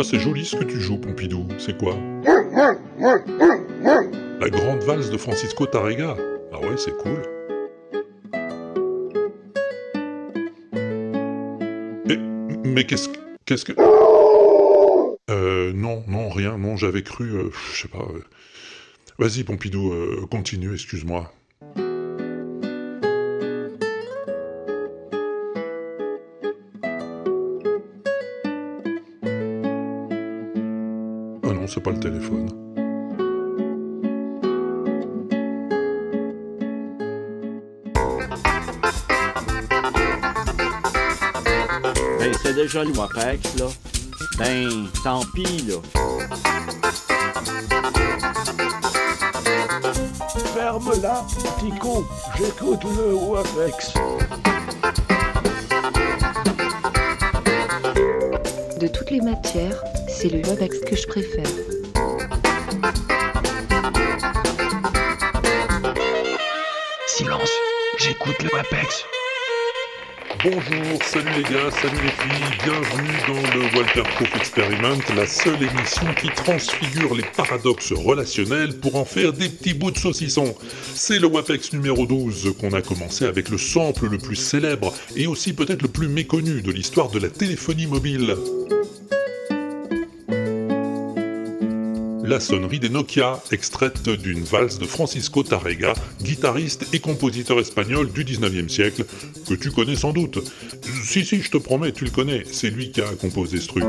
Ah, c'est joli ce que tu joues, Pompidou. C'est quoi? La grande valse de Francisco Tarrega. Ah ouais, c'est cool. Mais, mais qu'est-ce que... Qu'est-ce que... Euh, non, non, rien, non, j'avais cru, euh, je sais pas... euh. Vas-y, Pompidou, euh, continue, excuse-moi. Ah non, c'est pas le téléphone. Ben, c'est déjà le WAPEX, là. Ben, tant pis, là. Ferme-la, petit con. J'écoute le WAPEX. De toutes les matières, c'est le WebEx que je préfère. Silence, j'écoute le WAPEX. Bonjour, salut les gars, salut les filles, bienvenue dans le Walter Proof Experiment, la seule émission qui transfigure les paradoxes relationnels pour en faire des petits bouts de saucisson. C'est le WAPEX numéro 12 qu'on a commencé avec le sample le plus célèbre et aussi peut-être le plus méconnu de l'histoire de la téléphonie mobile. La sonnerie des Nokia, extraite d'une valse de Francisco Tarrega, guitariste et compositeur espagnol du 19e siècle, que tu connais sans doute. Si, si, je te promets, tu le connais, c'est lui qui a composé ce truc.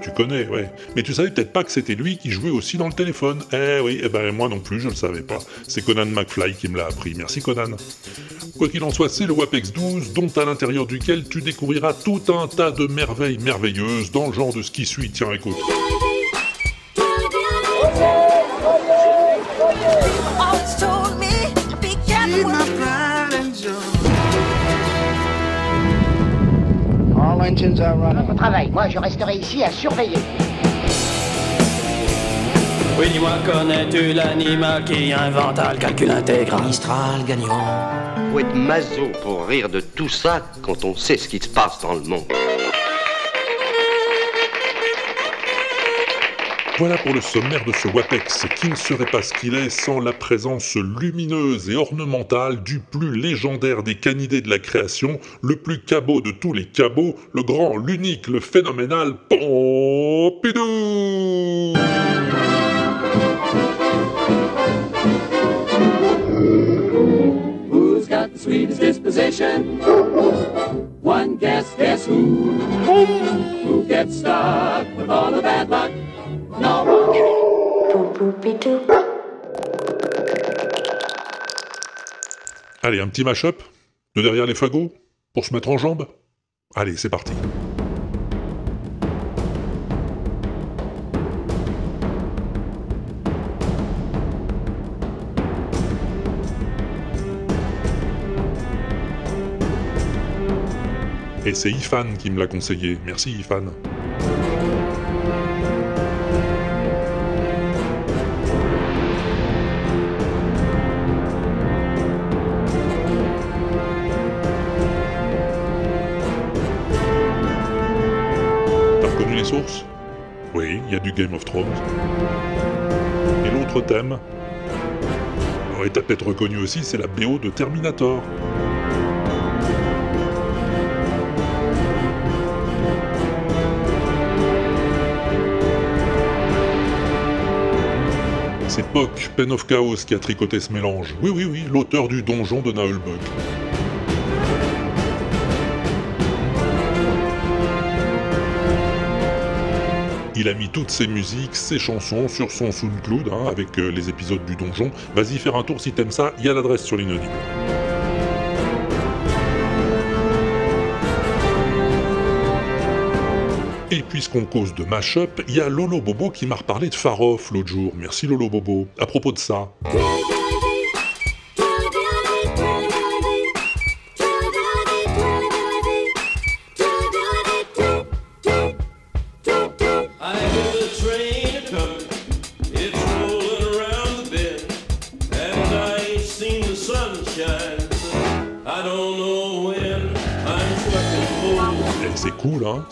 Tu connais, ouais. Mais tu savais peut-être pas que c'était lui qui jouait aussi dans le téléphone. Eh oui, eh ben moi non plus, je le savais pas. C'est Conan McFly qui me l'a appris. Merci Conan. Quoi qu'il en soit, c'est le WAPEX 12, dont à l'intérieur duquel tu découvriras tout un tas de merveilles merveilleuses dans le genre de ce qui suit. Tiens, écoute. Engines are running. Au travail, moi je resterai ici à surveiller. Oui, dis-moi, connais-tu l'animal qui inventa le calcul intégral? Mistral gagnant. Faut être maso pour rire de tout ça quand on sait ce qui se passe dans le monde? Voilà pour le sommaire de ce WAPEX, qui ne serait pas ce qu'il est sans la présence lumineuse et ornementale du plus légendaire des canidés de la création, le plus cabot de tous les cabots, le grand, l'unique, le phénoménal Pompidou Who's got the sweetest disposition? One guess, guess who? Who gets stuck with all the bad luck? Allez, un petit mash-up De derrière les fagots Pour se mettre en jambe Allez, c'est parti. Et c'est Ifan qui me l'a conseillé. Merci Ifan. Game of Thrones. Et l'autre thème Ouais, t'as peut-être reconnu aussi, c'est la BO de Terminator. C'est Pock, Pen of Chaos, qui a tricoté ce mélange. Oui, oui, oui, l'auteur du donjon de Naulbuck. Il a mis toutes ses musiques, ses chansons sur son SoundCloud, hein, avec euh, les épisodes du donjon. Vas-y faire un tour si t'aimes ça, il y a l'adresse sur l'inaudible. Et puisqu'on cause de mash-up, il y a Lolo Bobo qui m'a reparlé de Farof l'autre jour. Merci Lolo Bobo. À propos de ça.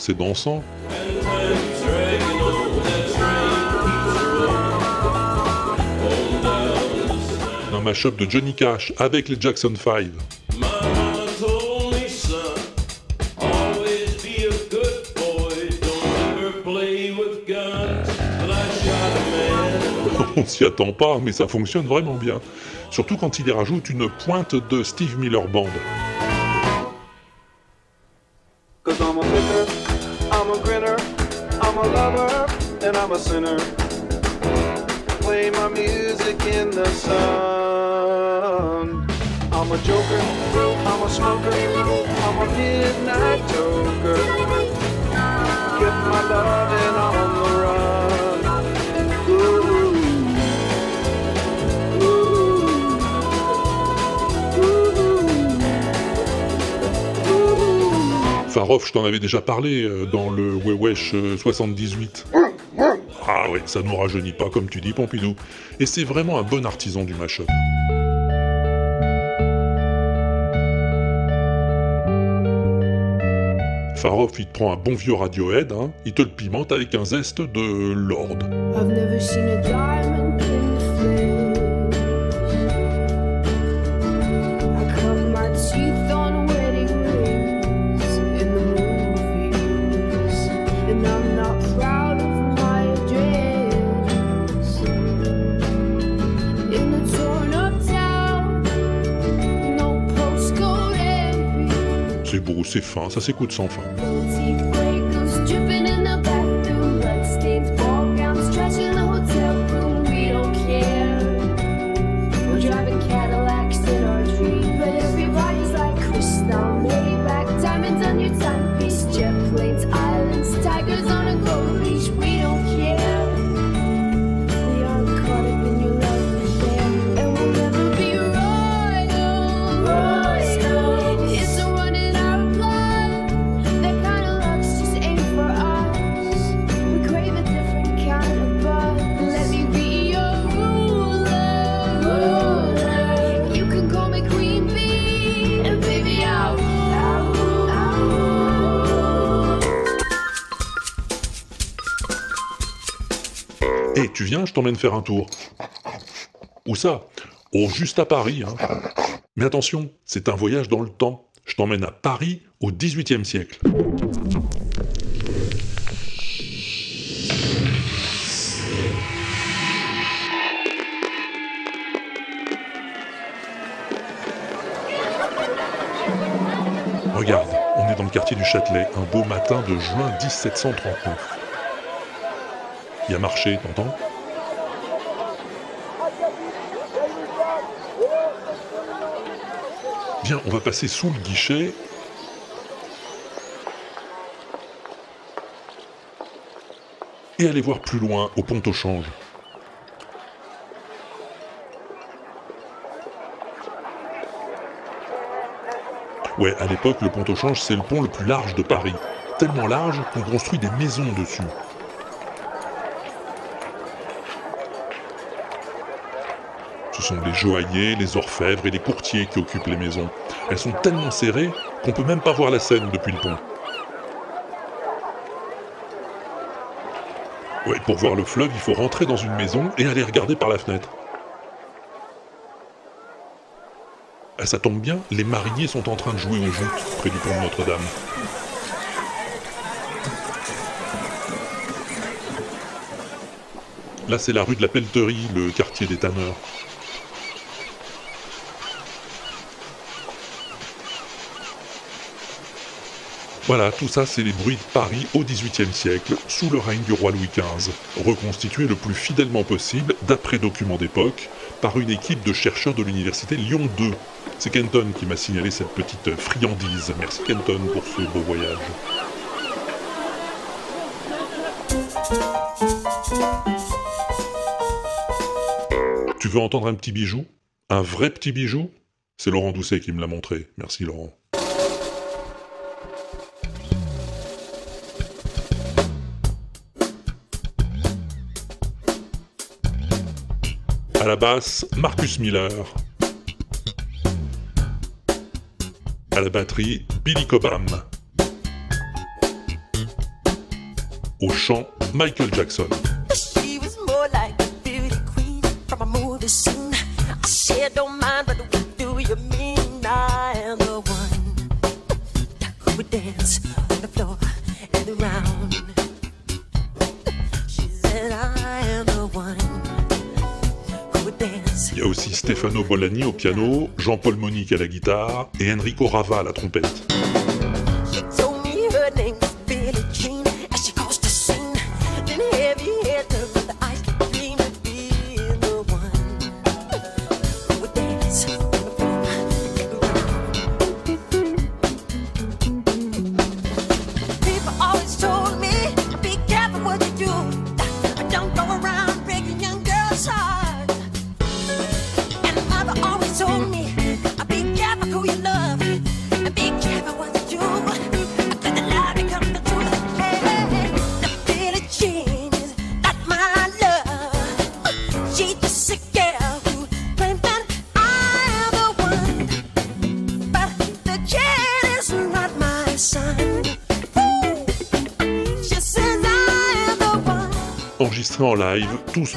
The side. Un mash-up de Johnny Cash avec les Jackson 5. My mama told me, son, always be a good boy. Don't ever play with guns. But I shot a man. On s'y attend pas, mais ça fonctionne vraiment bien. Surtout quand il y rajoute une pointe de Steve Miller Band. Je t'en avais déjà parlé euh, dans le Wewesh euh, 78. Ah ouais, ça nous rajeunit pas comme tu dis, Pompidou. Et c'est vraiment un bon artisan du mashup. Farof, il te prend un bon vieux Radiohead, hein, il te le pimente avec un zeste de Lord. C'est fin, ça s'écoute sans fin. Je t'emmène faire un tour. Où ça? Oh, juste à Paris, hein. Mais attention, c'est un voyage dans le temps. Je t'emmène à Paris au XVIIIe siècle. Regarde, on est dans le quartier du Châtelet, un beau matin de juin 1739. Il y a marché, t'entends? Viens, on va passer sous le guichet. Et aller voir plus loin, au pont au change. Ouais, à l'époque, le pont au change, c'est le pont le plus large de Paris. Tellement large qu'on construit des maisons dessus. Ce sont les joailliers, les orfèvres et les courtiers qui occupent les maisons. Elles sont tellement serrées qu'on peut même pas voir la Seine depuis le pont. Pour voir le fleuve, il faut rentrer dans une maison et aller regarder par la fenêtre. Ah, ça tombe bien, les mariniers sont en train de jouer au joutes près du pont de Notre-Dame. Là, c'est la rue de la Pelleterie, le quartier des tanneurs. Voilà, tout ça, c'est les bruits de Paris au XVIIIe siècle, sous le règne du roi Louis XV, reconstitué le plus fidèlement possible, d'après documents d'époque, par une équipe de chercheurs de l'université Lyon 2. C'est Kenton qui m'a signalé cette petite friandise. Merci Kenton pour ce beau voyage. Tu veux entendre un petit bijou? Un vrai petit bijou? C'est Laurent Doucet qui me l'a montré. Merci Laurent. À la basse, Marcus Miller. À la batterie, Billy Cobham. Au chant, Michael Jackson. Stefano Bolani au piano, Jean-Paul Monique à la guitare et Enrico Rava à la trompette.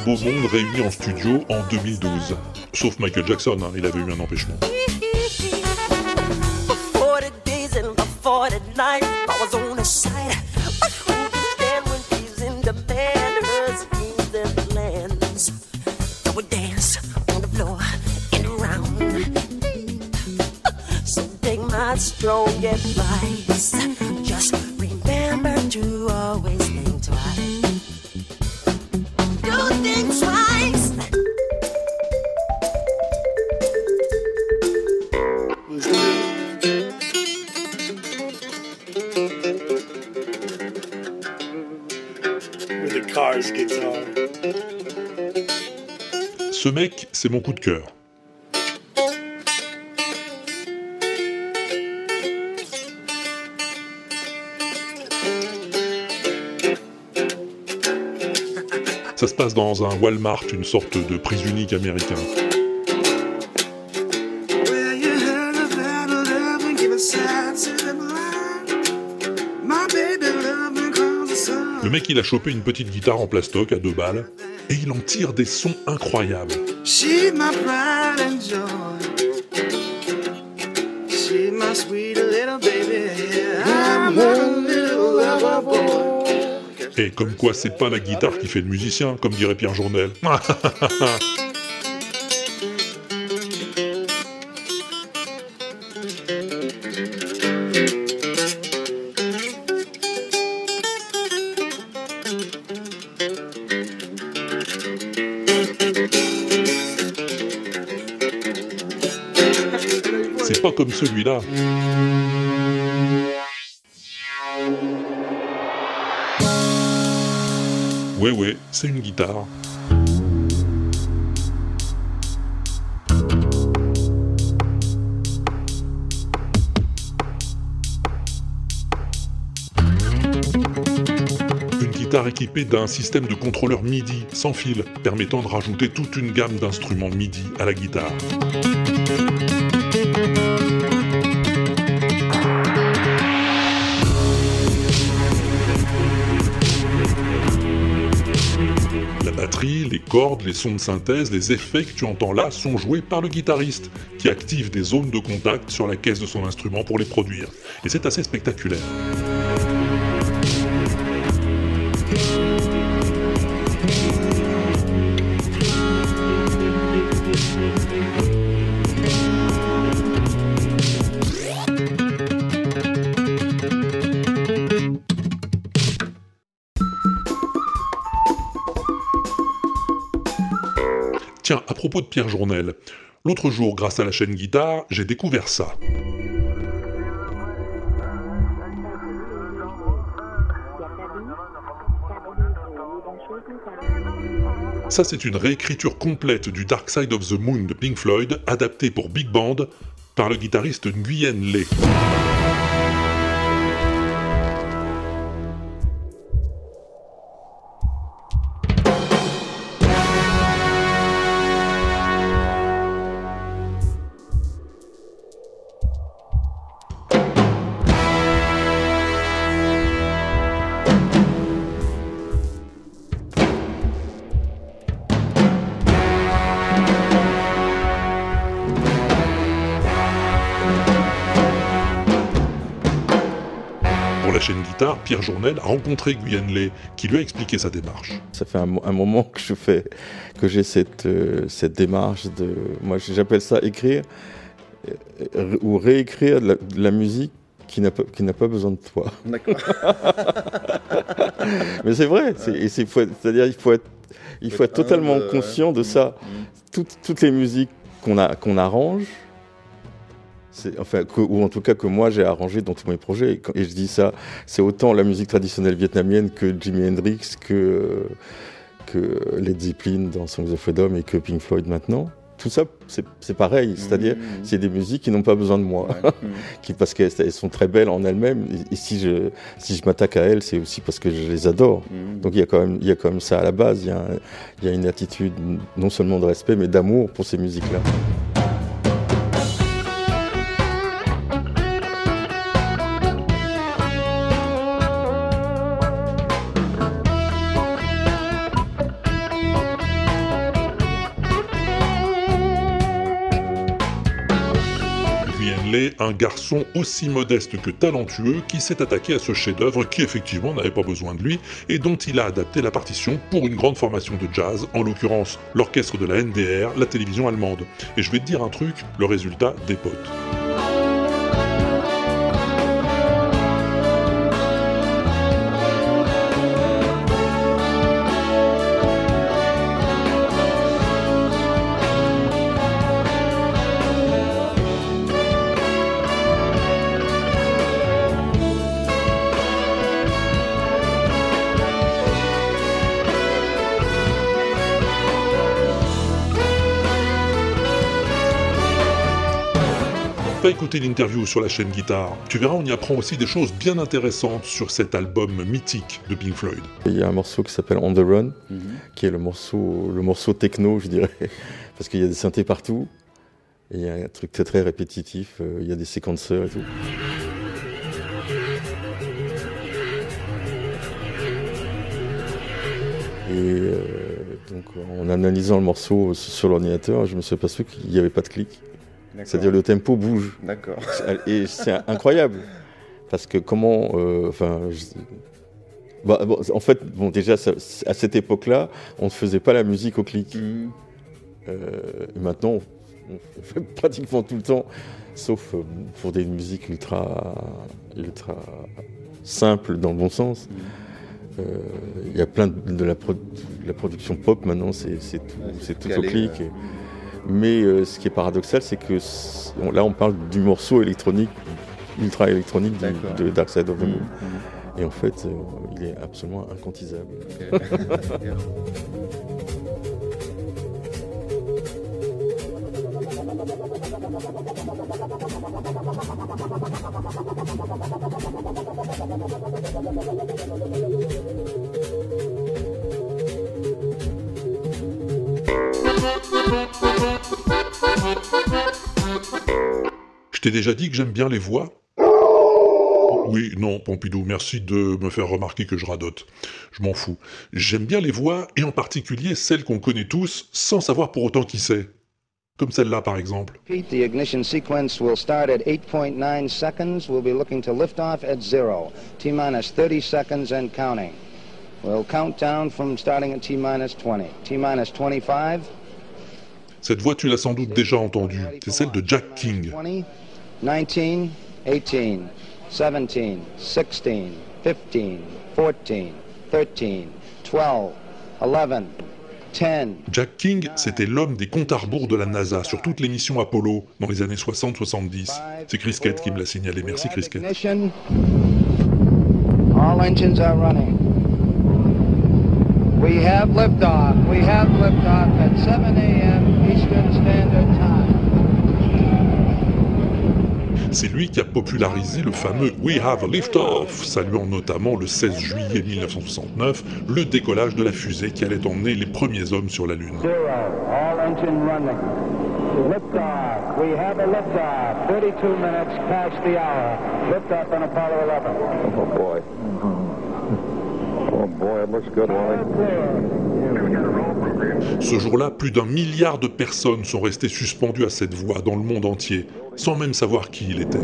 Beau monde réuni en studio en 2012. Sauf Michael Jackson, hein, il avait eu un empêchement. Before the mec, c'est mon coup de cœur. Ça se passe dans un Walmart, une sorte de prise unique américain. Le mec, il a chopé une petite guitare en plastoc à deux balles et il en tire des sons incroyables. She's my pride and joy. She's my sweet little baby. I'm her little lover boy. Et comme quoi, c'est pas la guitare qui fait le musicien, comme dirait Pierre Journel. celui-là. Ouais, ouais, c'est une guitare. Une guitare équipée d'un système de contrôleur MIDI sans fil, permettant de rajouter toute une gamme d'instruments MIDI à la guitare. Les cordes, les sons de synthèse, les effets que tu entends là sont joués par le guitariste, qui active des zones de contact sur la caisse de son instrument pour les produire. Et c'est assez spectaculaire. Pierre l'autre jour, grâce à la chaîne Guitare, j'ai découvert ça. Ça, c'est une réécriture complète du Dark Side of the Moon de Pink Floyd, adaptée pour Big Band par le guitariste Nguyen Le. Pierre Journel a rencontré Nguyen Le, qui lui a expliqué sa démarche. Ça fait un, mo- un moment que je fais, que j'ai cette, euh, cette démarche de, moi j'appelle ça écrire euh, ou réécrire de la, de la musique qui n'a pas, qui n'a pas besoin de toi. D'accord. Mais c'est vrai, c'est, c'est-à-dire il faut être, il faut être totalement conscient de ça. Toutes, toutes les musiques qu'on a, qu'on arrange, enfin, que- ou en tout cas que moi j'ai arrangé dans tous mes projets. Et, quand- et je dis ça, c'est autant la musique traditionnelle vietnamienne que Jimi Hendrix, que, que Led Zeppelin dans Songs of Freedom et que Pink Floyd maintenant. Tout ça, c'est, pareil. C'est-à-dire, c'est des musiques qui n'ont pas besoin de moi. qui, parce qu'elles elles sont très belles en elles-mêmes. Et, et si je, si je m'attaque à elles, c'est aussi parce que je les adore. Donc il y, a quand même, il y a quand même ça à la base. Il y a, un- il y a une attitude non seulement de respect, mais d'amour pour ces musiques-là. Un garçon aussi modeste que talentueux, qui s'est attaqué à ce chef-d'œuvre qui effectivement n'avait pas besoin de lui et dont il a adapté la partition pour une grande formation de jazz, en l'occurrence l'orchestre de la NDR, la télévision allemande. Et je vais te dire un truc, le résultat dépote. Écouter l'interview sur la chaîne Guitare. Tu verras, on y apprend aussi des choses bien intéressantes sur cet album mythique de Pink Floyd. Il y a un morceau qui s'appelle On the Run, qui est le morceau, le morceau techno, je dirais, parce qu'il y a des synthés partout. Et il y a un truc très très répétitif, euh, il y a des séquenceurs et tout. Et euh, donc en analysant le morceau sur l'ordinateur, je me suis aperçu qu'il n'y avait pas de clic. C'est-à-dire le tempo bouge. D'accord. Et c'est incroyable. Parce que comment... euh, Enfin, je- bah, bon, en fait, bon, déjà, ça- à cette époque-là, on ne faisait pas la musique au clic. Euh, et maintenant, on fait pratiquement tout le temps, sauf euh, pour des musiques ultra, ultra simples dans le bon sens. Euh, Il y a plein de, de la, pro- de la production pop maintenant, c'est tout, au clic. Et- mais euh, ce qui est paradoxal, c'est que on- là, on parle du morceau électronique, ultra électronique du- de Dark Side of the Moon. Et en fait, euh, il est absolument inquantisable. Je t'ai déjà dit que j'aime bien les voix Oui, non, Pompidou, merci de me faire remarquer que je radote. Je m'en fous. J'aime bien les voix, et en particulier celles qu'on connaît tous, sans savoir pour autant qui c'est. Comme celle-là, par exemple. Pete, the ignition sequence will start at 8.9 seconds. We'll be looking to lift off at zero. T minus 30 seconds and counting. We'll count down from starting at T minus 20. T minus 25. Cette voix, tu l'as sans doute déjà entendue. C'est celle de Jack King. 20, 19, 18, 17, 16, 15, 14, 13, 12, 11, 10. Jack King, c'était l'homme des comptes à rebours de la NASA sur toute l'émission Apollo dans les années 60-70. C'est Chris Kett qui me l'a signalé. Merci Chris Kett. All engines are running. We have liftoff. We have liftoff at 7 a.m. Eastern Standard Time. C'est lui qui a popularisé le fameux We Have a Liftoff, saluant notamment le 16 juillet 1969 le décollage de la fusée qui allait emmener les premiers hommes sur la Lune. Zero. Ce jour-là, plus d'un milliard de personnes sont restées suspendues à cette voie dans le monde entier, sans même savoir qui il était.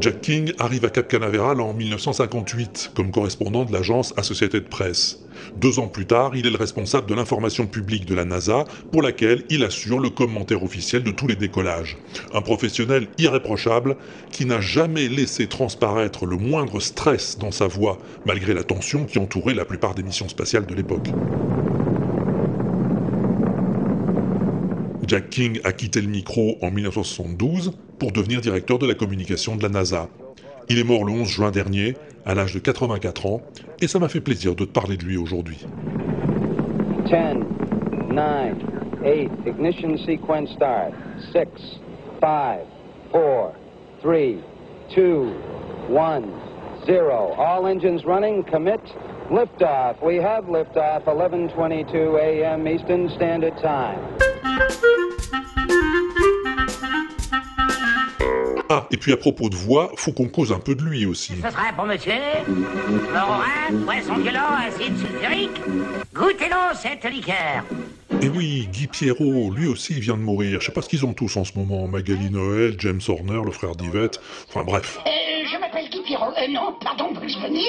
Jack King arrive à Cap Canaveral en 1958 comme correspondant de l'agence Associated Press. Deux ans plus tard, il est le responsable de l'information publique de la NASA pour laquelle il assure le commentaire officiel de tous les décollages. Un professionnel irréprochable qui n'a jamais laissé transparaître le moindre stress dans sa voix malgré la tension qui entourait la plupart des missions spatiales de l'époque. Jack King a quitté le micro en 1972 pour devenir directeur de la communication de la NASA. Il est mort le 11 juin dernier, à l'âge de 84 ans, et ça m'a fait plaisir de te parler de lui aujourd'hui. 10, 9, 8, ignition sequence start. 6, 5, 4, 3, 2, 1, 0. All engines running, commit. Liftoff. We have liftoff, 11:22 a.m. Eastern Standard Time. Ah, et puis à propos de voix, faut qu'on cause un peu de lui aussi. Ce sera pour monsieur. Florin, poisson violent, acide sulfurique. Goûtez-donc cette liqueur. Et oui, Guy Pierrot, lui aussi vient de mourir. Je sais pas ce qu'ils ont tous en ce moment. Magali Noël, James Horner, le frère d'Yvette. Enfin bref. Euh, je m'appelle Guy Pierrot. Euh, non, pardon, Bugs Bunny.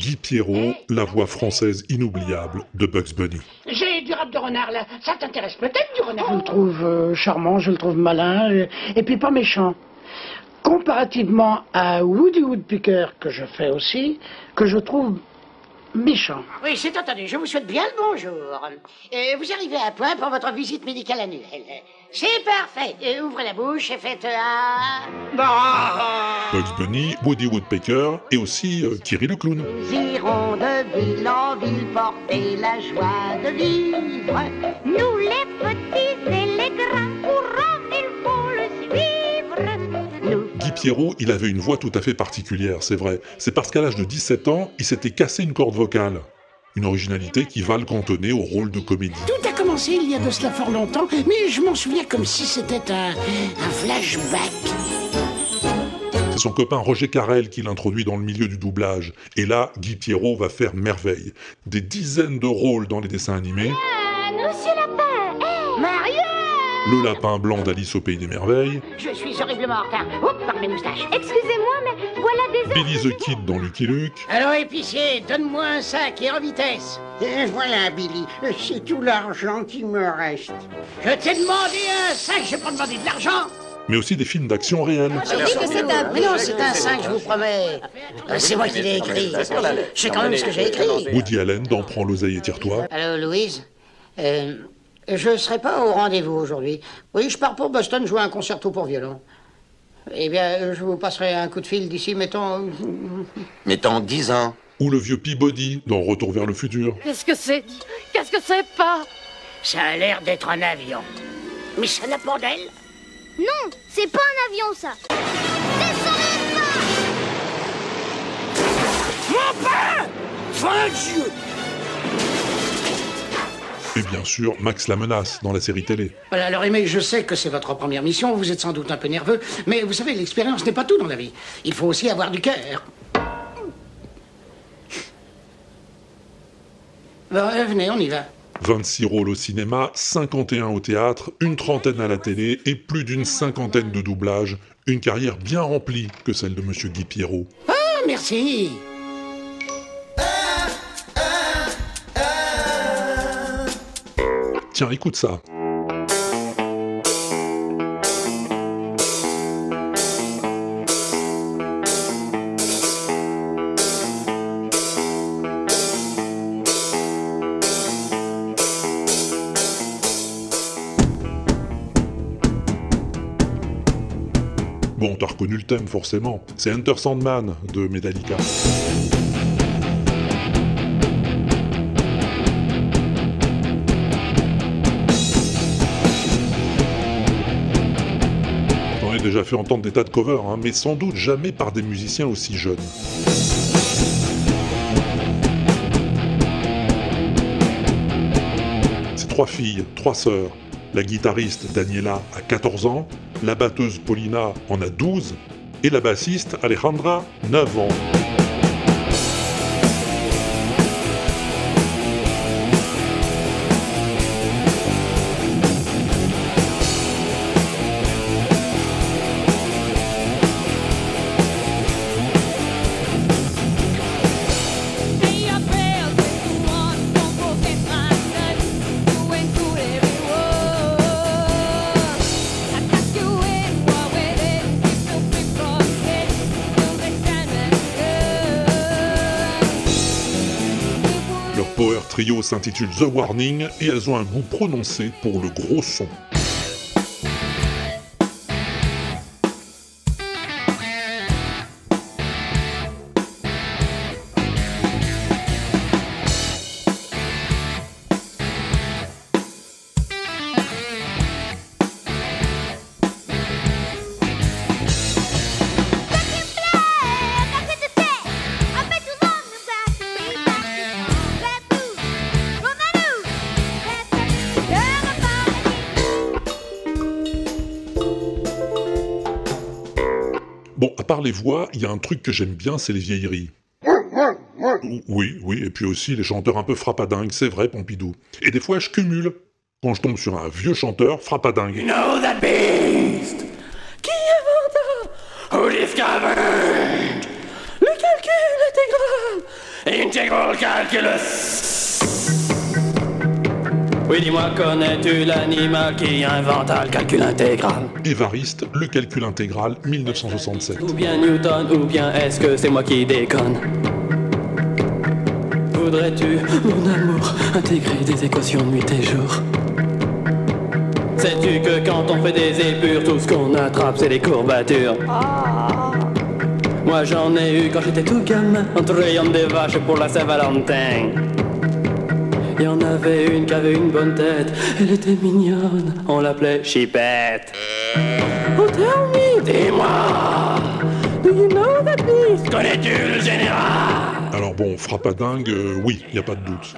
Guy Pierrot, la voix française inoubliable de Bugs Bunny. J'ai du rap de renard là. Ça t'intéresse peut-être du renard Je le trouve euh, charmant, je le trouve malin, et puis pas méchant. Comparativement à Woody Woodpecker, que je fais aussi, que je trouve méchant. Oui, c'est entendu. Je vous souhaite bien le bonjour. Euh, vous arrivez à point pour votre visite médicale annuelle. C'est parfait. Euh, ouvrez la bouche et faites un... Bugs Bunny, Woody Woodpecker et aussi euh, Kiri le clown. Nous irons de ville en ville porter la joie de vivre. Nous les petits et les grands courants, Pierrot, il avait une voix tout à fait particulière, c'est vrai. C'est parce qu'à l'âge de 17 ans, il s'était cassé une corde vocale. Une originalité qui va le cantonner au rôle de comédie. Tout a commencé il y a de cela fort longtemps, mais je m'en souviens comme si c'était un, un flashback. C'est son copain Roger Carrel qui l'introduit dans le milieu du doublage. Et là, Guy Pierrot va faire merveille. Des dizaines de rôles dans les dessins animés. Monsieur Lapin, Le lapin blanc d'Alice au Pays des Merveilles. Je suis horriblement en retard. Oups, par mes moustaches. Excusez-moi, mais voilà des Billy the Kid dans Lucky Luke. Alors, épicier, donne-moi un sac et en vitesse. Et voilà, Billy, c'est tout l'argent qui me reste. Je t'ai demandé un sac, j'ai pas demandé de l'argent. Mais aussi des films d'action réels. Que c'est un... Mais non, c'est un 5, je vous promets. Euh, C'est moi qui l'ai écrit. Je sais quand même ce que j'ai écrit. Woody Allen dans Prends l'oseille et tire-toi. Allô, Louise? Euh, Je serai pas au rendez-vous aujourd'hui. Oui, je pars pour Boston jouer un concerto pour violon. Eh bien, je vous passerai un coup de fil d'ici, mettons... Mettons 10 ans. Ou le vieux Peabody dans Retour vers le futur. Qu'est-ce que c'est? Qu'est-ce que c'est pas? Ça a l'air d'être un avion. Mais ça n'a pas d'aile? Non, c'est pas un avion ça. Mon pain Fin Dieu Et bien sûr, Max la menace dans la série télé. Voilà, alors Aimé, je sais que c'est votre première mission, vous êtes sans doute un peu nerveux, mais vous savez, l'expérience n'est pas tout dans la vie. Il faut aussi avoir du cœur. Bon, euh, venez, on y va. 26 rôles au cinéma, 51 au théâtre, une trentaine à la télé et plus d'une cinquantaine de doublages. Une carrière bien remplie que celle de Monsieur Guy Pierrot. Ah, merci. Tiens, écoute ça. Bon, t'as reconnu le thème forcément. C'est Enter Sandman de Metallica. Déjà fait entendre des tas de covers, hein, mais sans doute jamais par des musiciens aussi jeunes. C'est trois filles, trois sœurs. La guitariste Daniela a 14 ans, la batteuse Paulina en a 12 et la bassiste Alejandra 9 ans. Power trio s'intitule The Warning et elles ont un goût prononcé pour le gros son. Les voix, il y a un truc que j'aime bien, c'est les vieilleries. Oui, oui, et puis aussi les chanteurs un peu frappadingues, c'est vrai, Pompidou. Et des fois, je cumule. Quand je tombe sur un vieux chanteur frappadingue. know that beast Qui inventa Who discovered Le calcul intégral Integral calculus Oui, dis-moi, connais-tu l'animal qui inventa le calcul intégral Évariste, le calcul intégral, 1967. Ou bien Newton, ou bien est-ce que c'est moi qui déconne Voudrais-tu, mon amour, intégrer des équations de nuit et jour Sais-tu que quand on fait des épures, tout ce qu'on attrape, c'est des courbatures Moi j'en ai eu quand j'étais tout gamin, en trayant des vaches pour la Saint-Valentin. Il y en avait une qui avait une bonne tête, elle était mignonne, on l'appelait Chipette. Oh tell me, dis-moi, do you know that beast Connais-tu le général? Alors bon, frappadingue, euh, oui, il a pas de doute.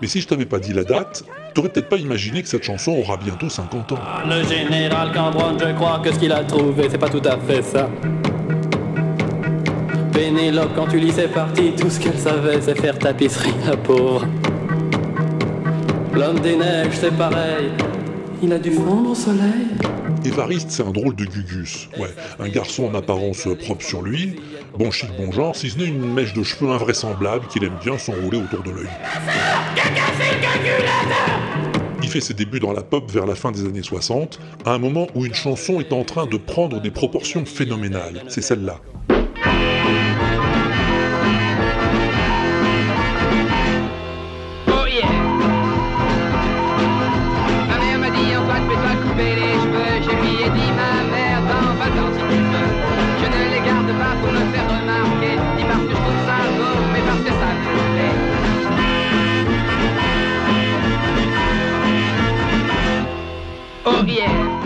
Mais si je t'avais pas dit la date, t'aurais peut-être pas imaginé que cette chanson aura bientôt 50 ans. Le général Cambronne, je crois que ce qu'il a trouvé, c'est pas tout à fait ça. Pénélope, quand tu lis ses parties, tout ce qu'elle savait, c'est faire tapisserie, la pauvre. L'homme des neiges, c'est pareil. Il a dû fondre au soleil. Évariste, c'est un drôle de gugus. Ouais, un garçon en apparence propre sur lui, bon chic, bon genre, si ce n'est une mèche de cheveux invraisemblable qu'il aime bien s'enrouler autour de l'œil. Il fait ses débuts dans la pop vers la fin des années 60, à un moment où une chanson est en train de prendre des proportions phénoménales. C'est celle-là.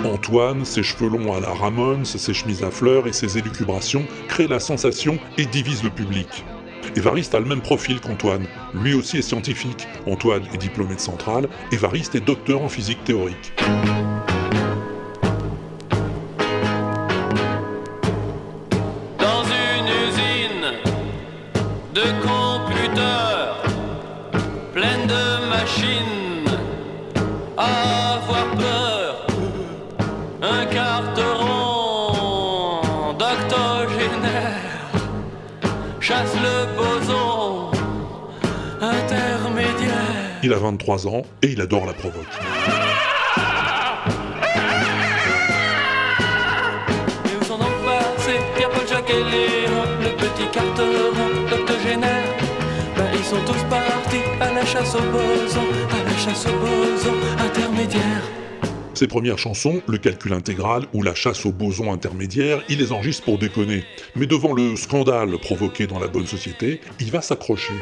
Antoine, ses cheveux longs à la Ramones, ses chemises à fleurs et ses élucubrations créent la sensation et divisent le public. Évariste a le même profil qu'Antoine. Lui aussi est scientifique. Antoine est diplômé de Centrale. Évariste est docteur en physique théorique. 23 ans et il adore la provoque. Le petit Ben ils sont tous partis à la chasse à la chasse. Ses premières chansons, le calcul intégral ou la chasse au boson intermédiaire, il les enregistre pour déconner. Mais devant le scandale provoqué dans la bonne société, il va s'accrocher.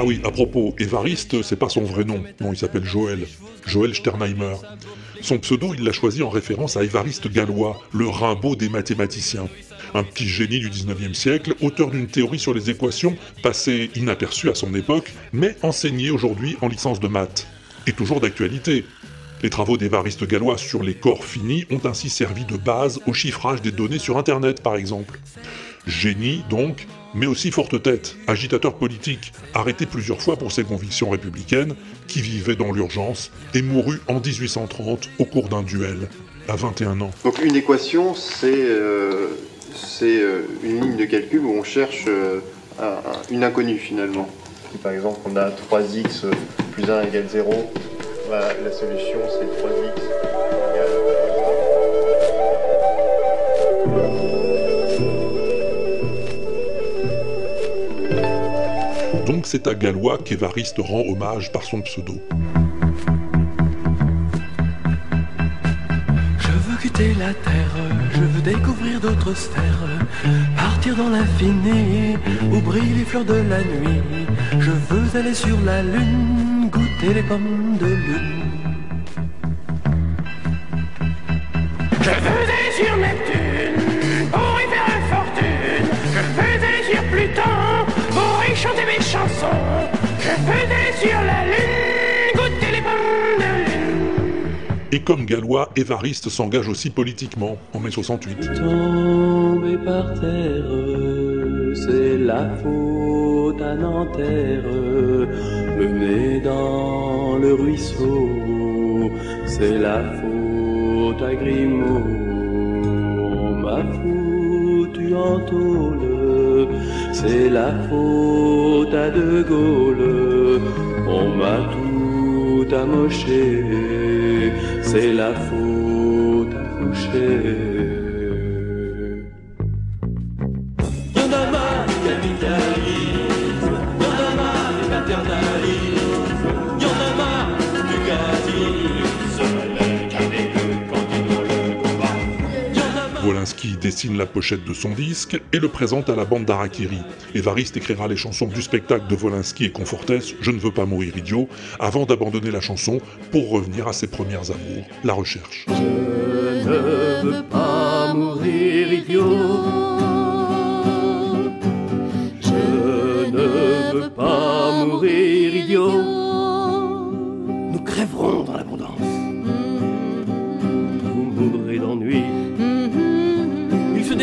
Ah oui, à propos, Évariste, c'est pas son vrai nom. Non, il s'appelle Joël. Joël Sternheimer. Son pseudo, il l'a choisi en référence à Évariste Galois, le Rimbaud des mathématiciens. Un petit génie du 19e siècle, auteur d'une théorie sur les équations, passée inaperçue à son époque, mais enseignée aujourd'hui en licence de maths. Et toujours d'actualité. Les travaux d'Évariste Galois sur les corps finis ont ainsi servi de base au chiffrage des données sur Internet, par exemple. Génie, donc, mais aussi forte tête, agitateur politique, arrêté plusieurs fois pour ses convictions républicaines, qui vivait dans l'urgence et mourut en 1830 au cours d'un duel, à 21 ans. Donc une équation, c'est euh, euh, une ligne de calcul où on cherche euh, un- un- une inconnue finalement. Si par exemple on a 3x plus 1 égale 0, bah, la solution c'est 3x égale... Donc c'est à Galois qu'Évariste rend hommage par son pseudo. Je veux quitter la terre, je veux découvrir d'autres sphères, partir dans l'infini où brillent les fleurs de la nuit. Je veux aller sur la lune, goûter les pommes de lune. Je veux aller sur Neptune Aller sur la lune, goûter les pommes de lune. Et comme Galois, Évariste s'engage aussi politiquement en mai 68. Tomber par terre, c'est la faute à Nanterre. Le nez dans le ruisseau, c'est la faute à Grimaud. M'a foutu en tôle, c'est la faute à De Gaulle. On m'a tout amoché, c'est la faute à Fouché. Dessine la pochette de son disque et le présente à la bande d'Arakiri. Évariste écrira les chansons du spectacle de Wolinski et Confortès, Je ne veux pas mourir idiot, avant d'abandonner la chanson pour revenir à ses premières amours, la recherche. Je ne veux pas mourir idiot. Je ne veux pas mourir idiot. Nous crèverons dans l'abondance.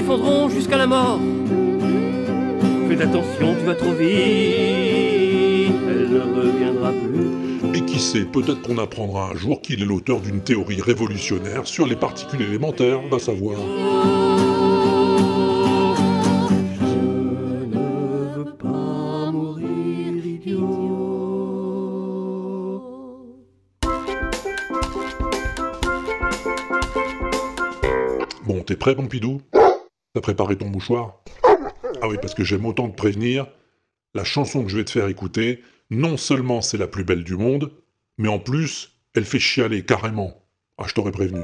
Défendront jusqu'à la mort. Faites attention, tu vas trop vite. Elle ne reviendra plus. Et qui sait, peut-être qu'on apprendra un jour qu'il est l'auteur d'une théorie révolutionnaire sur les particules élémentaires, va savoir. Je ne veux pas mourir idiot. Bon, t'es prêt, Pompidou T'as préparé ton mouchoir? Ah oui, parce que j'aime autant te prévenir, la chanson que je vais te faire écouter, non seulement c'est la plus belle du monde, mais en plus, elle fait chialer carrément. Ah, je t'aurais prévenu.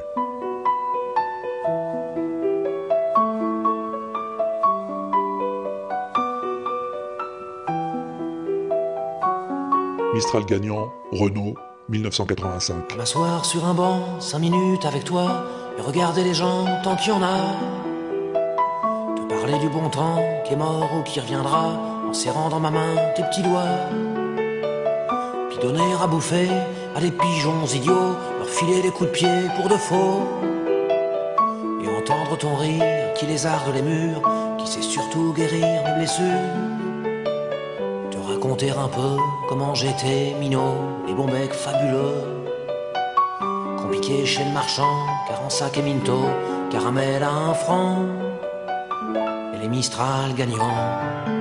Mistral gagnant, Renault, 1985. M'asseoir sur un banc, cinq minutes avec toi, et regarder les gens tant qu'il y en a. Parler du bon temps qui est mort ou qui reviendra, en serrant dans ma main tes petits doigts. Puis donner à bouffer à des pigeons idiots, leur filer des coups de pied pour de faux. Et entendre ton rire qui lézarde les murs, qui sait surtout guérir mes blessures. Te raconter un peu comment j'étais minot, les bons mecs fabuleux. Compliqué chez le marchand, car en sac et minto, caramel à un franc. Les Mistral gagnants.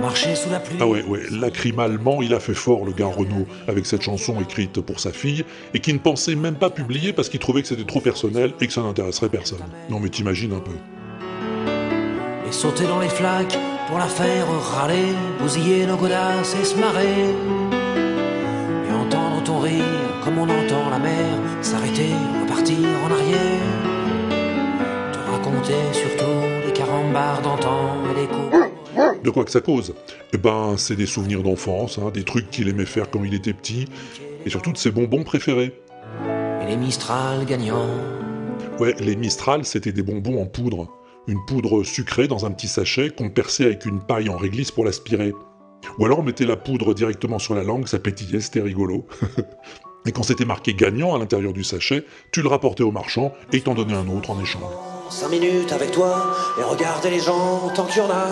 Marcher sous la pluie. Ah ouais, ouais, lacrymalement, il a fait fort le gars Renault avec cette chanson écrite pour sa fille et qui ne pensait même pas publier parce qu'il trouvait que c'était trop personnel et que ça n'intéresserait personne. Non mais t'imagines un peu. Et sauter dans les flaques pour la faire râler, bousiller nos godasses et se marrer. D'antan et coups. De quoi que ça cause Eh ben, c'est des souvenirs d'enfance, hein, des trucs qu'il aimait faire quand il était petit, et surtout de ses bonbons préférés. Et les Mistral gagnants. Ouais, les Mistral, c'était des bonbons en poudre. Une poudre sucrée dans un petit sachet qu'on perçait avec une paille en réglisse pour l'aspirer. Ou alors on mettait la poudre directement sur la langue, ça pétillait, c'était rigolo. et quand c'était marqué gagnant à l'intérieur du sachet, tu le rapportais au marchand et il t'en donnait un autre en échange. Cinq minutes avec toi et regarder les gens tant qu'il y en a.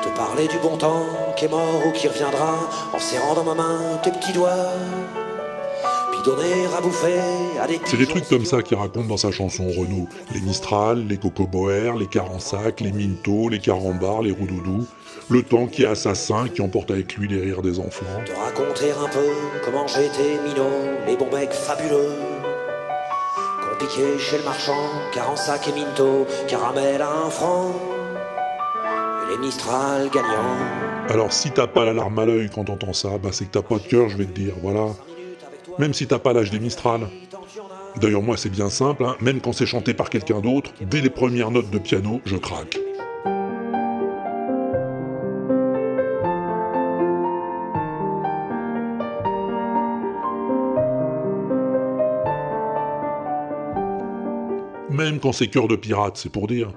Te parler du bon temps qui est mort ou qui reviendra en serrant dans ma main tes petits doigts. Puis donner à bouffer à des C'est des trucs comme ça qu'il raconte dans sa chanson Renaud. Les Mistral, les Cocoboer, les Carensac, les Minto, les Carambars, les Roudoudou. Le temps qui est assassin, qui emporte avec lui les rires des enfants. Te raconter un peu comment j'étais minot, les bons mecs fabuleux. Les Mistral gagnants. Alors si t'as pas la larme à l'œil quand t'entends ça, bah c'est que t'as pas de cœur, je vais te dire, voilà. Même si t'as pas l'âge des Mistral. D'ailleurs moi c'est bien simple, hein, même quand c'est chanté par quelqu'un d'autre, dès les premières notes de piano, je craque. Même quand c'est cœur de pirate, c'est pour dire.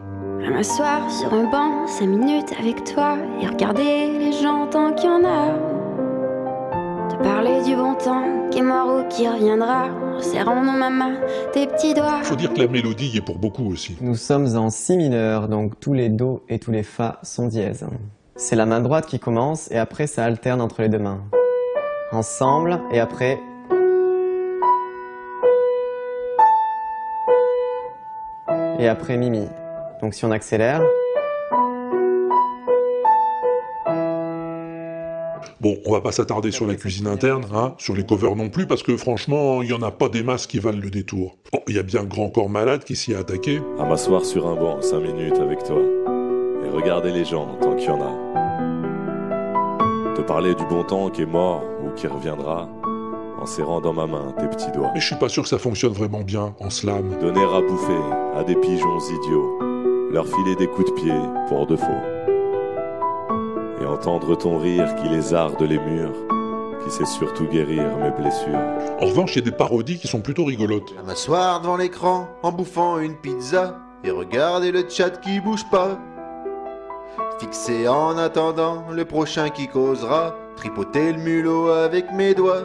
À m'asseoir sur un banc, cinq minutes avec toi et regarder les gens tant qu'il y en a. Te parler du bon temps qui est mort ou qui reviendra en serrant dans ma main tes petits doigts. Faut dire que la mélodie y est pour beaucoup aussi. Nous sommes en si mineur, donc tous les do et tous les fa sont dièses. C'est la main droite qui commence et après ça alterne entre les deux mains. Ensemble et après et après Mimi. Donc si on accélère, Bon, on va pas s'attarder sur la cuisine interne, hein, sur les covers non plus, parce que franchement, il y en a pas des masses qui valent le détour. Bon, il y a bien Grand Corps Malade qui s'y est attaqué. À m'asseoir sur un banc 5 minutes avec toi et regarder les gens tant qu'il y en a. Te parler du bon temps qui est mort ou qui reviendra en serrant dans ma main tes petits doigts. Mais je suis pas sûr que ça fonctionne vraiment bien en slam. Donner à bouffer à des pigeons idiots, leur filer des coups de pied pour de faux. Et entendre ton rire qui lézarde les murs, qui sait surtout guérir mes blessures. En revanche, il y a des parodies qui sont plutôt rigolotes. À m'asseoir devant l'écran en bouffant une pizza et regarder le chat qui bouge pas. Fixé en attendant le prochain qui causera, tripoter le mulot avec mes doigts.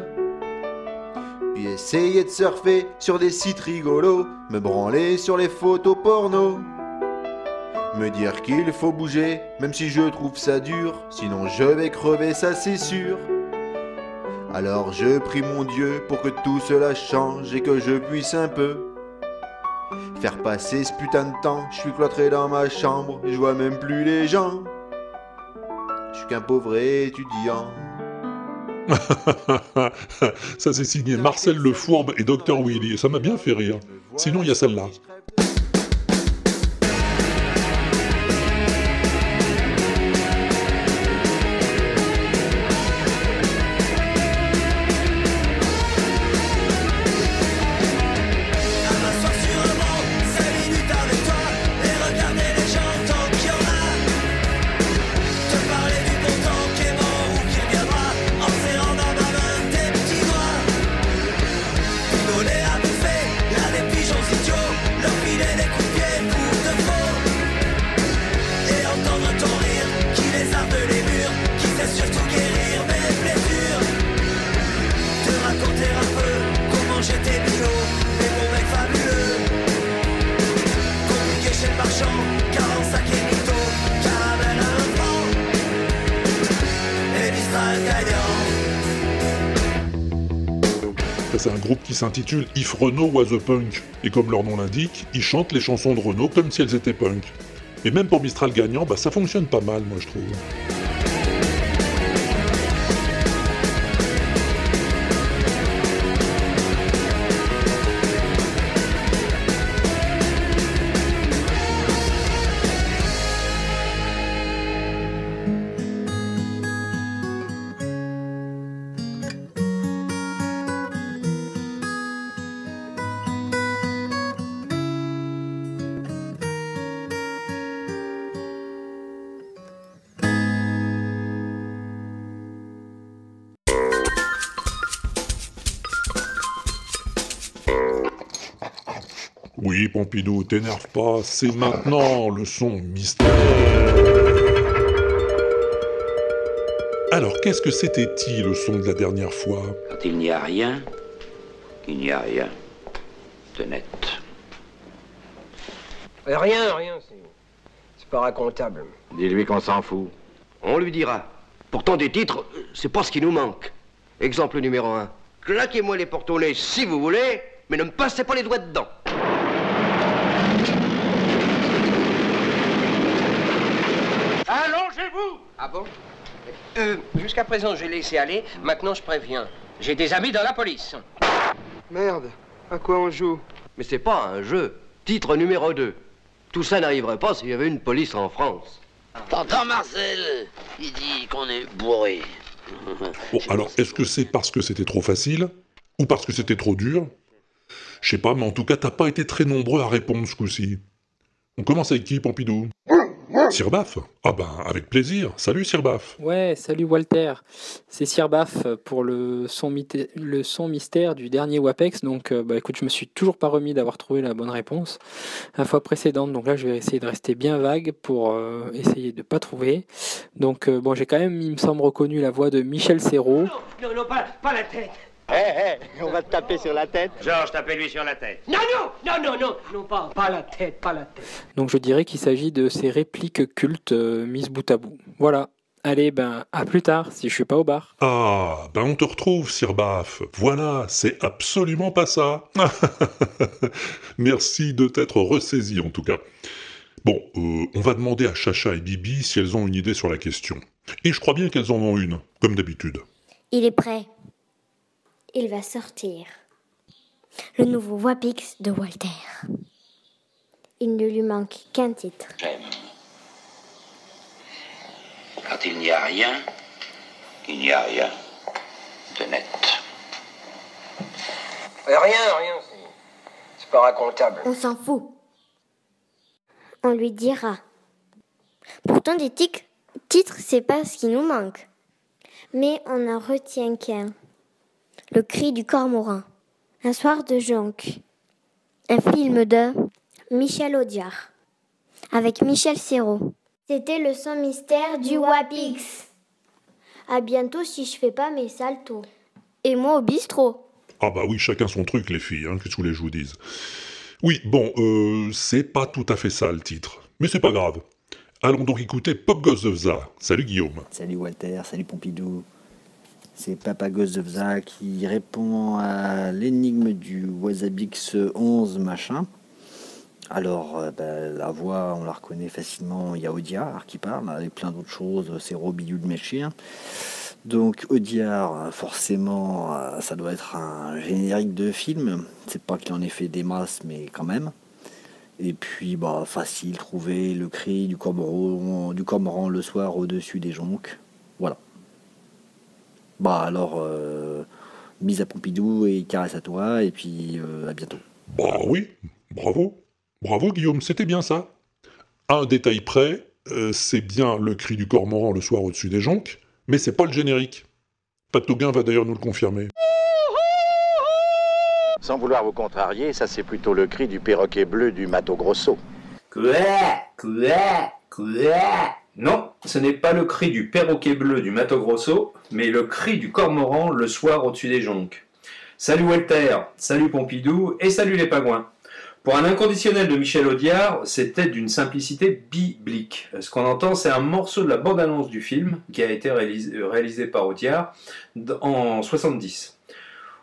Puis essayer de surfer sur des sites rigolos, me branler sur les photos porno. Me dire qu'il faut bouger, même si je trouve ça dur, sinon je vais crever, ça c'est sûr. Alors je prie mon Dieu pour que tout cela change et que je puisse un peu faire passer ce putain de temps. Je suis cloîtré dans ma chambre, je vois même plus les gens. Je suis qu'un pauvre étudiant. ça c'est signé Marcel Le Fourbe et Dr Willy, ça m'a bien fait rire. Sinon, il y a celle-là. S'intitule If Renault Was a Punk. Et comme leur nom l'indique, ils chantent les chansons de Renault comme si elles étaient punk. Et même pour Mistral gagnant, bah, ça fonctionne pas mal, moi je trouve. T'énerve pas, c'est maintenant le son mystère. Alors, qu'est-ce que c'était-il le son de la dernière fois? Quand il n'y a rien, il n'y a rien de net. Euh, Rien, rien, c'est. C'est pas racontable. Dis-lui qu'on s'en fout. On lui dira. Pourtant, des titres, c'est pas ce qui nous manque. Exemple numéro un. Claquez-moi les portes au nez si vous voulez, mais ne me passez pas les doigts dedans. Ah bon Euh, jusqu'à présent, j'ai laissé aller. Maintenant, je préviens. J'ai des amis dans la police. Merde, à quoi on joue Mais c'est pas un jeu. Titre numéro 2. Tout ça n'arriverait pas s'il y avait une police en France. T'entends, Marcel Il dit qu'on est bourré. Bon, alors, est-ce que c'est parce que c'était trop facile Ou parce que c'était trop dur? Je sais pas, mais en tout cas, t'as pas été très nombreux à répondre ce coup-ci. On commence avec qui, Pompidou? Sirbaf Ah ben, avec plaisir. Salut, Sirbaf. Ouais, salut Walter. C'est Sirbaf pour le son, mité- le son mystère du dernier WAPEX. Donc, euh, bah, écoute, je me suis toujours pas remis d'avoir trouvé la bonne réponse la fois précédente. Donc là, je vais essayer de rester bien vague pour euh, essayer de pas trouver. Donc, euh, bon, j'ai quand même, il me semble, reconnu la voix de Michel Serrault. Non, non, pas, pas la tête. Hé, hé, on va te taper sur la tête. Georges, tapez-lui sur la tête. Non, non, non, non, non, non, pas, pas la tête, pas la tête. Donc, je dirais qu'il s'agit de ces répliques cultes euh, mises bout à bout. Voilà. Allez, ben, à plus tard, si je suis pas au bar. Ah, ben on te retrouve, Sirbaf. Voilà, c'est absolument pas ça. Merci de t'être ressaisi, en tout cas. Bon, euh, on va demander à Chacha et Bibi si elles ont une idée sur la question. Et je crois bien qu'elles en ont une, comme d'habitude. Il est prêt. Il va sortir. Le nouveau Wapix de Walter. Il ne lui manque qu'un titre. J'aime. Quand il n'y a rien, il n'y a rien de net. Euh, Rien, rien, c'est. C'est pas racontable. On s'en fout. On lui dira. Pourtant, des tic- titres, c'est pas ce qui nous manque. Mais on en retient qu'un. Le cri du cormoran. Un soir de jonque. Un film de Michel Audiard. Avec Michel Serrault. C'était le son mystère du Wapix. À bientôt si je fais pas mes saltos. Et moi au bistrot. Ah bah oui, chacun son truc, les filles, hein, qu'est-ce que voulez que je vous dise Oui, bon, euh, c'est pas tout à fait ça le titre, mais c'est pas grave. Allons donc écouter Pop Goes of Za. Salut Guillaume. Salut Walter, salut Pompidou. C'est Papa Gozovza qui répond à l'énigme du Wasabix 11 machin. Alors, euh, bah, la voix, on la reconnaît facilement, il y a Audiard qui parle, et plein d'autres choses, c'est Robilou de Méchir. Donc, Audiard, forcément, euh, ça doit être un générique de film. C'est pas qu'il en ait fait des masses, mais quand même. Et puis, bah, facile, trouver le cri du cormoran, du cormoran le soir au-dessus des jonques. Voilà. Bah, alors, euh, mise à Pompidou et caresse à toi, et puis euh, à bientôt. Bah oui, bravo. Bravo Guillaume, c'était bien ça. Un détail près, euh, c'est bien le cri du cormoran le soir au-dessus des jonques, mais c'est pas le générique. Pat Touguin va d'ailleurs nous le confirmer. Sans vouloir vous contrarier, ça c'est plutôt le cri du perroquet bleu du Mato Grosso. Quoi Quoi Quoi Non, ce n'est pas le cri du perroquet bleu du Mato Grosso, mais le cri du cormoran le soir au-dessus des jonques. Salut Walter, salut Pompidou et salut les pingouins. Pour un inconditionnel de Michel Audiard, c'était d'une simplicité biblique. Ce qu'on entend, c'est un morceau de la bande-annonce du film qui a été réalisé, réalisé par Audiard en 70.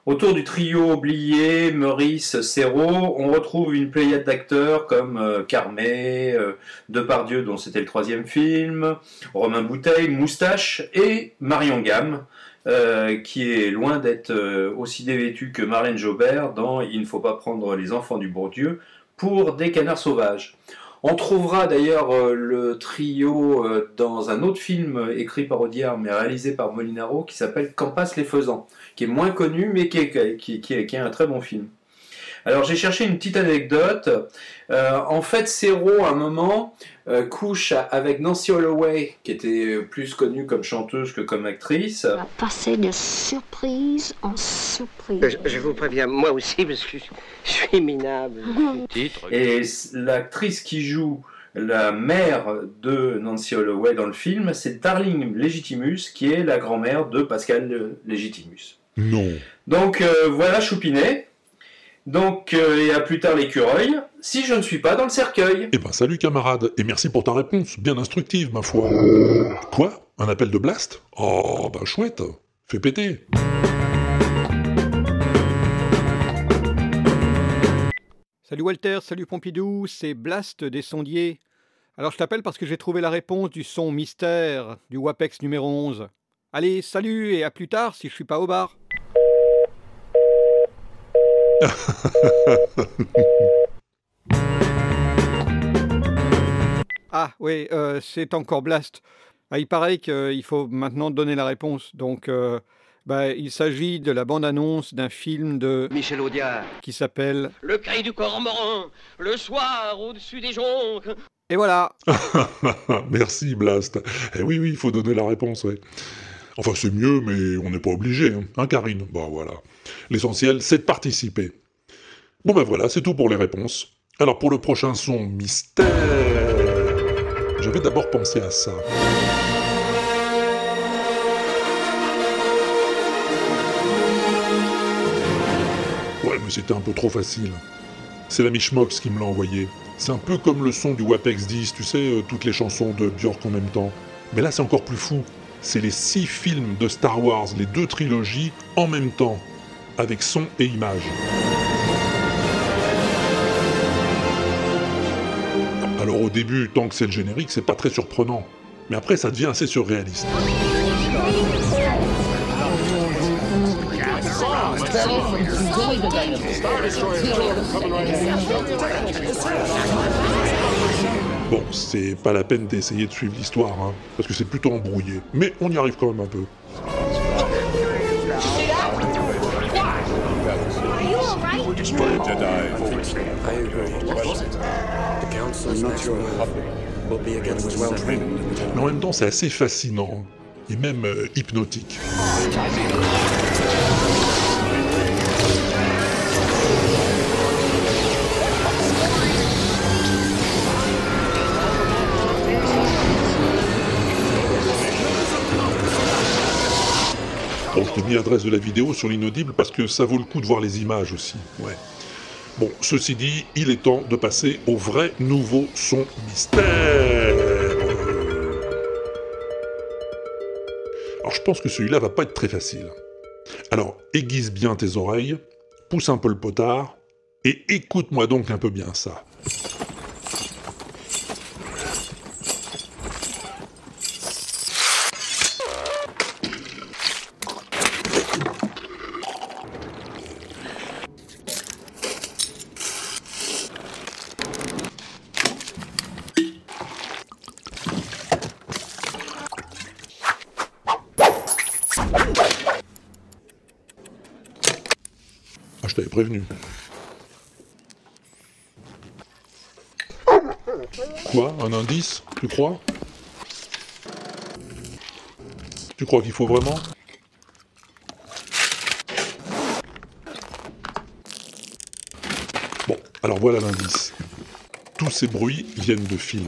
Autour du trio oublié, Meurice, Serrault, on retrouve une pléiade d'acteurs comme euh, Carmet, euh, Depardieu dont c'était le troisième film, Romain Bouteille, Moustache et Marion Gamme, euh, qui est loin d'être aussi dévêtue que Marlène Jobert dans Il ne faut pas prendre les enfants du Bourdieu pour des canards sauvages. On trouvera d'ailleurs le trio dans un autre film écrit par Audiard mais réalisé par Molinaro qui s'appelle Qu'en passent les faisans, qui est moins connu mais qui est, qui, qui est- qui est un très bon film. Alors j'ai cherché une petite anecdote. Euh, en fait, Serrault, à un moment, euh, couche avec Nancy Holloway, qui était plus connue comme chanteuse que comme actrice. Passer de surprise en surprise. Euh, Je, je vous préviens, moi aussi, parce que je, je suis minable. Et l'actrice qui joue la mère de Nancy Holloway dans le film, c'est Darling Legitimus, qui est la grand-mère de Pascal Legitimus. Non. Donc euh, voilà Choupinet. Donc, euh, et à plus tard l'écureuil, si je ne suis pas dans le cercueil. Eh ben salut camarade, et merci pour ta réponse, bien instructive ma foi. Quoi? Un appel de blast? Oh, bah chouette Fais péter Salut Walter, salut Pompidou, c'est Blast des sondiers. Alors je t'appelle parce que j'ai trouvé la réponse du son mystère du WAPEX numéro 11. Allez, salut et à plus tard si je suis pas au bar. Ah oui, euh, c'est encore Blast. Ah, il paraît qu'il faut maintenant donner la réponse. Donc euh, bah, il s'agit de la bande-annonce d'un film de Michel Audiard. qui s'appelle Le cri du cormoran, le soir au-dessus des jonques. Et voilà. Merci Blast. Eh oui, oui, il faut donner la réponse, ouais. Enfin, c'est mieux, mais on n'est pas obligé, hein, Hein, Karine? Bah voilà. L'essentiel, c'est de participer. Bon ben voilà, c'est tout pour les réponses. Alors pour le prochain son mystère, j'avais d'abord pensé à ça. Ouais, mais c'était un peu trop facile. C'est la Mishmox qui me l'a envoyé. C'est un peu comme le son du WAPEX 10, tu sais, euh, toutes les chansons de Björk en même temps. Mais là, c'est encore plus fou. C'est les six films de Star Wars, les deux trilogies, en même temps, avec son et image. Alors au début, tant que c'est le générique, c'est pas très surprenant. Mais après, ça devient assez surréaliste. Bon, c'est pas la peine d'essayer de suivre l'histoire, hein, parce que c'est plutôt embrouillé. Mais on y arrive quand même un peu. Mais en même temps, c'est assez fascinant, et même euh, hypnotique. Mis l'adresse de la vidéo sur l'inaudible parce que ça vaut le coup de voir les images aussi. Bon, ceci dit, il est temps de passer au vrai nouveau son mystère. Alors je pense que celui-là va pas être très facile. Alors aiguise bien tes oreilles, pousse un peu le potard, et écoute-moi donc un peu bien ça. Quoi Un indice Tu crois? Tu crois qu'il faut vraiment? Bon, alors voilà l'indice. Tous ces bruits viennent de films.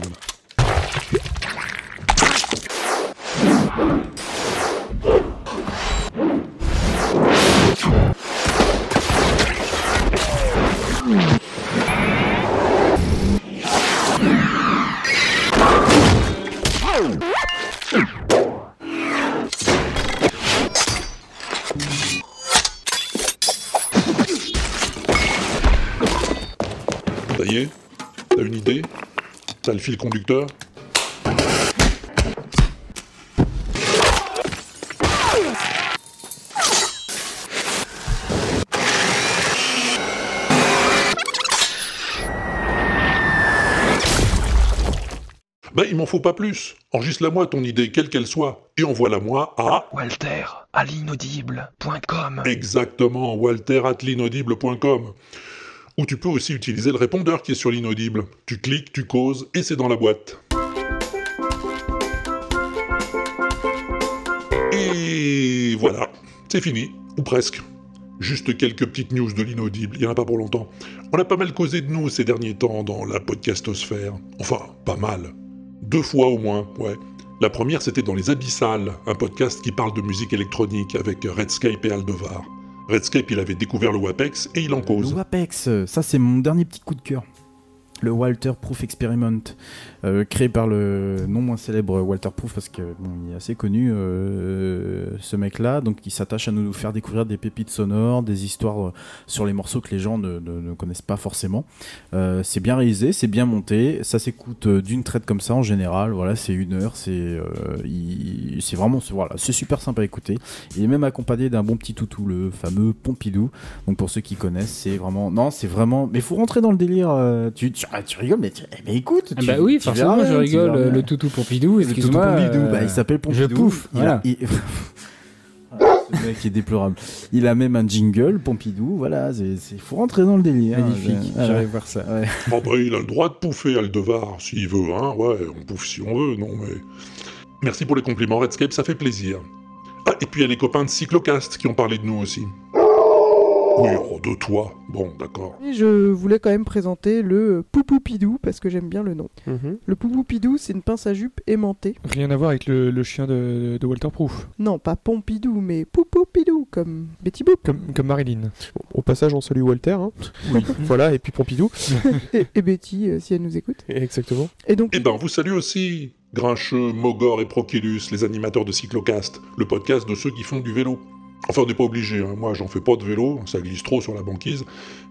Faut pas plus. Enregistre-la-moi ton idée, quelle qu'elle soit, et envoie-la-moi à... Walter, à l'inaudible.com. Exactement, walter at l'inaudible.com. Ou tu peux aussi utiliser le répondeur qui est sur l'inaudible. Tu cliques, tu causes, et c'est dans la boîte. Et voilà, c'est fini, ou presque. Juste quelques petites news de l'inaudible, il n'y en a pas pour longtemps. On a pas mal causé de nous ces derniers temps dans la podcastosphère. Enfin, pas mal. Deux fois au moins, ouais. La première, c'était dans Les Abyssales, un podcast qui parle de musique électronique avec Redscape et Aldevar. Redscape, il avait découvert le WAPEX et il en cause. Le WAPEX, ça c'est mon dernier petit coup de cœur. Le Walter Proof Experiment, euh, créé par le non moins célèbre Walter Proof, parce que bon, est assez connu, euh, ce mec-là. Donc, il s'attache à nous faire découvrir des pépites sonores, des histoires euh, sur les morceaux que les gens ne, ne- ne connaissent pas forcément. Euh, c'est bien réalisé, c'est bien monté, ça s'écoute euh, d'une traite comme ça en général. Voilà, c'est une heure, c'est euh, c'est vraiment voilà, c'est super sympa à écouter. Il est même accompagné d'un bon petit toutou, le fameux Pompidou. Donc pour ceux qui connaissent, c'est vraiment non, c'est vraiment. Mais faut rentrer dans le délire. euh, tu, tu, ah, tu rigoles, mais, tu- eh, mais écoute. Ah tu- bah oui, tu forcément, je rigole. euh, bien. Le toutou Pompidou, Le toutou excuse-moi. Pompidou, euh, bah, il s'appelle Pompidou. Je pouffe. Il a- Voilà. il- Ce mec est déplorable. Il a même un jingle, Pompidou, voilà, c'est, c'est- faut rentrer dans le délire. Magnifique, j'irai voir ça. Ouais. Ah bah, il a le droit de pouffer Aldevar, s'il veut, hein, ouais, on pouffe si on veut, non mais... Merci pour les compliments, Redscape, ça fait plaisir. Ah, et puis il y a les copains de Cyclocast qui ont parlé de nous aussi. Oui, oh, de toi, bon, d'accord. Et je voulais quand même présenter le Poupoupidou parce que j'aime bien le nom. Mhm. Le Poupoupidou, c'est une pince à jupe aimantée. Rien à voir avec le, le chien de, de Walter Proof. Non, pas Pompidou, mais Poupoupidou, comme Betty Boop. Comme, comme Marilyn. Au passage, on salue Walter. Hein. Oui. voilà, et puis Pompidou. et, et Betty, euh, si elle nous écoute. Exactement. Et donc, Eh ben, vous salue aussi Grincheux, Mogor et Proculus, les animateurs de Cyclocast, le podcast de ceux qui font du vélo. Enfin, on n'est pas obligé, hein. moi j'en fais pas de vélo, ça glisse trop sur la banquise,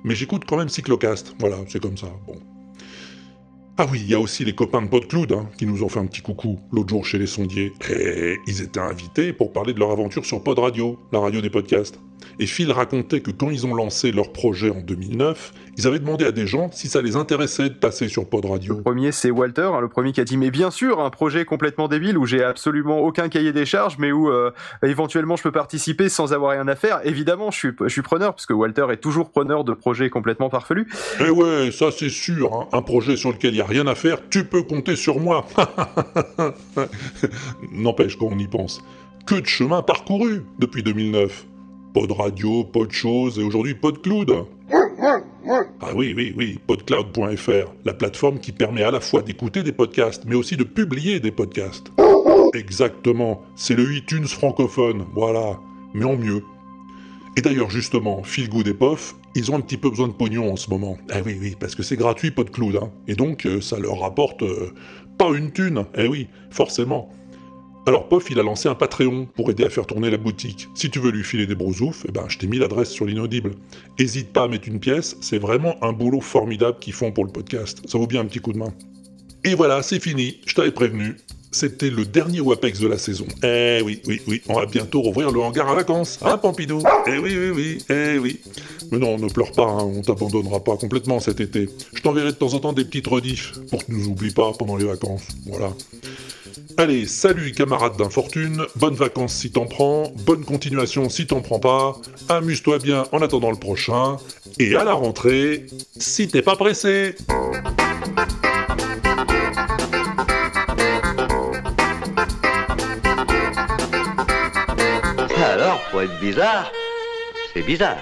mais j'écoute quand même Cyclocast, voilà, c'est comme ça, bon. Ah oui, il y a aussi les copains de PodCloud hein, qui nous ont fait un petit coucou l'autre jour chez les sondiers. Et ils étaient invités pour parler de leur aventure sur Pod Radio, la radio des podcasts. Et Phil racontait que quand ils ont lancé leur projet en 2009, ils avaient demandé à des gens si ça les intéressait de passer sur Pod Radio. Le premier, c'est Walter, hein, le premier qui a dit Mais bien sûr, un projet complètement débile où j'ai absolument aucun cahier des charges, mais où euh, éventuellement je peux participer sans avoir rien à faire. Évidemment, je suis, je suis preneur, parce que Walter est toujours preneur de projets complètement farfelus. Eh ouais, ça c'est sûr, hein. un projet sur lequel il n'y a rien à faire, tu peux compter sur moi. N'empêche quand on y pense. Que de chemin parcouru depuis 2009. Pas de radio, pas de choses, et aujourd'hui pas de cloud. Ah oui, oui, oui, podcloud.fr, la plateforme qui permet à la fois d'écouter des podcasts, mais aussi de publier des podcasts. Exactement, c'est le iTunes francophone, voilà, mais en mieux. Et d'ailleurs, justement, Feel Good et POF, ils ont un petit peu besoin de pognon en ce moment. Ah oui, oui, parce que c'est gratuit, pas de cloud, hein. Et donc, euh, ça leur rapporte euh, pas une thune. Eh oui, forcément. Alors POF, il a lancé un Patreon pour aider à faire tourner la boutique. Si tu veux lui filer des brousoufs, eh ben, je t'ai mis l'adresse sur l'inaudible. Hésite pas à mettre une pièce, c'est vraiment un boulot formidable qu'ils font pour le podcast. Ça vaut bien un petit coup de main. Et voilà, c'est fini, je t'avais prévenu. C'était le dernier WAPEX de la saison. Eh oui, oui, oui, on va bientôt rouvrir le hangar à vacances. Hein, Pompidou? Eh oui, oui, oui, eh oui. Mais non, ne pleure pas, hein, on t'abandonnera pas complètement cet été. Je t'enverrai de temps en temps des petites rediffs pour que tu nous oublies pas pendant les vacances. Voilà. Allez, salut camarades d'infortune, bonnes vacances si t'en prends, bonne continuation si t'en prends pas, amuse-toi bien en attendant le prochain, et à la rentrée, si t'es pas pressé. Alors, pour être bizarre, c'est bizarre.